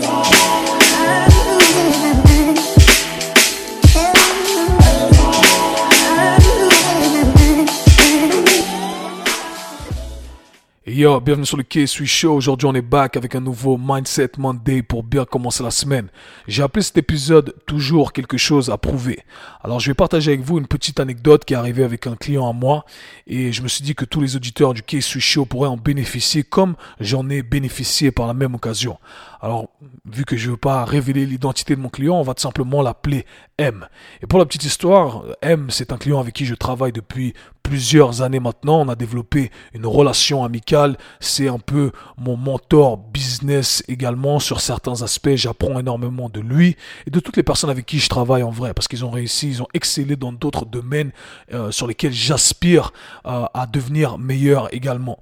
today. Yo, bienvenue sur le K-Sui Show. Aujourd'hui, on est back avec un nouveau Mindset Monday pour bien commencer la semaine. J'ai appelé cet épisode Toujours quelque chose à prouver. Alors, je vais partager avec vous une petite anecdote qui est arrivée avec un client à moi et je me suis dit que tous les auditeurs du K-Sui Show pourraient en bénéficier comme j'en ai bénéficié par la même occasion. Alors, vu que je ne veux pas révéler l'identité de mon client, on va tout simplement l'appeler M. Et pour la petite histoire, M, c'est un client avec qui je travaille depuis plusieurs années maintenant. On a développé une relation amicale. C'est un peu mon mentor également sur certains aspects. J'apprends énormément de lui et de toutes les personnes avec qui je travaille en vrai parce qu'ils ont réussi, ils ont excellé dans d'autres domaines euh, sur lesquels j'aspire euh, à devenir meilleur également.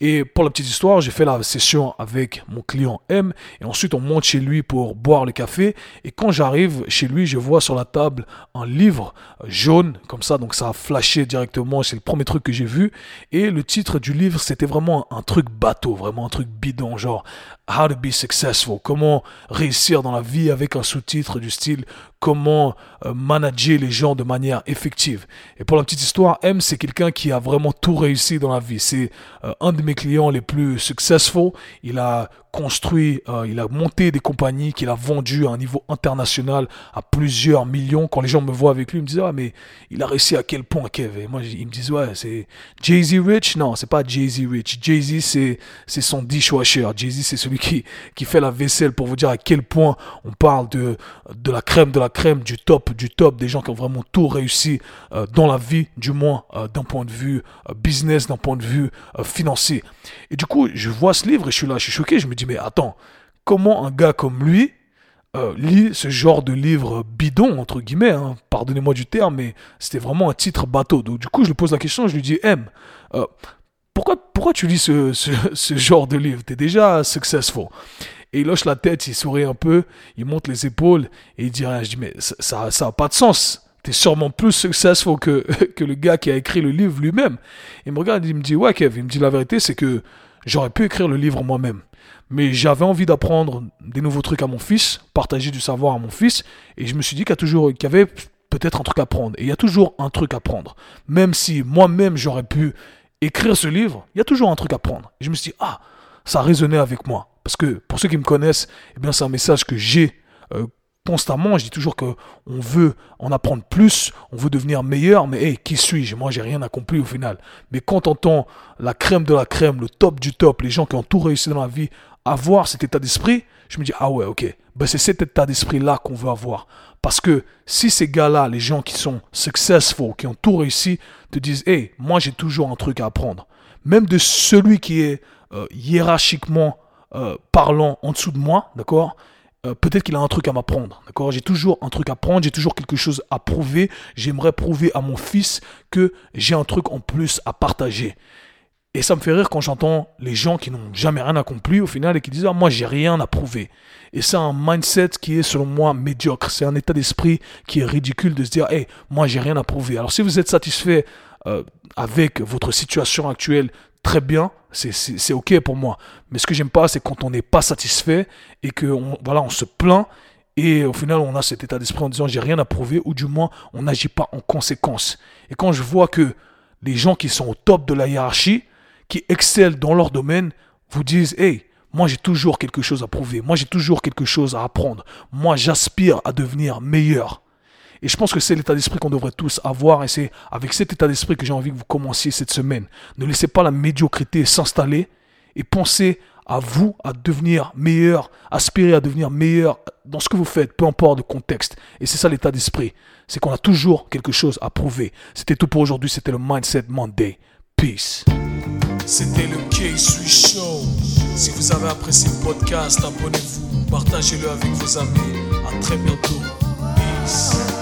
Et pour la petite histoire, j'ai fait la session avec mon client M et ensuite on monte chez lui pour boire le café. Et quand j'arrive chez lui, je vois sur la table un livre jaune comme ça, donc ça a flashé directement c'est le premier truc que j'ai vu. Et le titre du livre, c'était vraiment un truc bateau, vraiment un truc bidon, genre How to be successful, comment réussir dans la vie avec un sous-titre du style comment euh, manager les gens de manière effective. Et pour la petite histoire, M, c'est quelqu'un qui a vraiment tout réussi dans la vie. C'est euh, un de mes clients les plus successful. Il a construit, euh, il a monté des compagnies qu'il a vendues à un niveau international à plusieurs millions. Quand les gens me voient avec lui, ils me disent, ah, mais il a réussi à quel point, Kev? Et moi, ils me disent, ouais, c'est Jay-Z Rich? Non, c'est pas Jay-Z Rich. Jay-Z, c'est, c'est son dishwasher. Jay-Z, c'est celui qui, fait la vaisselle pour vous dire à quel point on parle de la crème de la crème, du top, du top, des gens qui ont vraiment tout réussi euh, dans la vie, du moins euh, d'un point de vue euh, business, d'un point de vue financier. Et du coup, je vois ce livre et je suis là, je suis choqué, je me dis, mais attends, comment un gars comme lui lit ce genre de livre bidon, entre guillemets, hein, pardonnez-moi du terme, mais c'était vraiment un titre bateau. Donc du coup, je lui pose la question, je lui dis, M, pourquoi, pourquoi tu lis ce, ce, ce genre de livre? T'es déjà successful. Et il hoche la tête, il sourit un peu, il monte les épaules et il dit rien. Je dis, mais ça n'a pas de sens. T'es sûrement plus successful que, que le gars qui a écrit le livre lui-même. Il me regarde, il me dit, ouais, Kev, il me dit la vérité, c'est que j'aurais pu écrire le livre moi-même. Mais j'avais envie d'apprendre des nouveaux trucs à mon fils, partager du savoir à mon fils, et je me suis dit qu'il y qu'il y avait peut-être un truc à prendre. Et il y a toujours un truc à prendre. Même si moi-même j'aurais pu écrire ce livre, il y a toujours un truc à prendre. Et je me suis dit, ah, ça résonnait avec moi. Parce que pour ceux qui me connaissent, eh bien c'est un message que j'ai euh, constamment. Je dis toujours que on veut en apprendre plus, on veut devenir meilleur, mais hey, qui suis-je? Moi, j'ai rien accompli au final. Mais quand on entend la crème de la crème, le top du top, les gens qui ont tout réussi dans la vie, avoir cet état d'esprit, je me dis ah ouais, ok, ben, c'est cet état d'esprit là qu'on veut avoir. Parce que si ces gars-là, les gens qui sont successful, qui ont tout réussi, te disent hey, moi j'ai toujours un truc à apprendre, même de celui qui est euh, hiérarchiquement euh, parlant en dessous de moi, d'accord euh, Peut-être qu'il a un truc à m'apprendre, d'accord J'ai toujours un truc à prendre, j'ai toujours quelque chose à prouver. J'aimerais prouver à mon fils que j'ai un truc en plus à partager. Et ça me fait rire quand j'entends les gens qui n'ont jamais rien accompli au final et qui disent ah, moi j'ai rien à prouver. Et c'est un mindset qui est selon moi médiocre. C'est un état d'esprit qui est ridicule de se dire hey, moi j'ai rien à prouver. Alors si vous êtes satisfait euh, avec votre situation actuelle, très bien, c'est ok pour moi. Mais ce que j'aime pas, c'est quand on n'est pas satisfait et que on, voilà, on se plaint et au final on a cet état d'esprit en disant j'ai rien à prouver ou du moins on n'agit pas en conséquence. Et quand je vois que les gens qui sont au top de la hiérarchie, qui excellent dans leur domaine, vous disent hey moi j'ai toujours quelque chose à prouver, moi j'ai toujours quelque chose à apprendre, moi j'aspire à devenir meilleur. Et je pense que c'est l'état d'esprit qu'on devrait tous avoir et c'est avec cet état d'esprit que j'ai envie que vous commenciez cette semaine. Ne laissez pas la médiocrité s'installer et pensez à vous, à devenir meilleur, aspirez à devenir meilleur dans ce que vous faites, peu importe le contexte. Et c'est ça l'état d'esprit. C'est qu'on a toujours quelque chose à prouver. C'était tout pour aujourd'hui. C'était le Mindset Monday. Peace. C'était le K-Sui Show. Si vous avez apprécié le podcast, abonnez-vous, partagez-le avec vos amis. À très bientôt. Peace.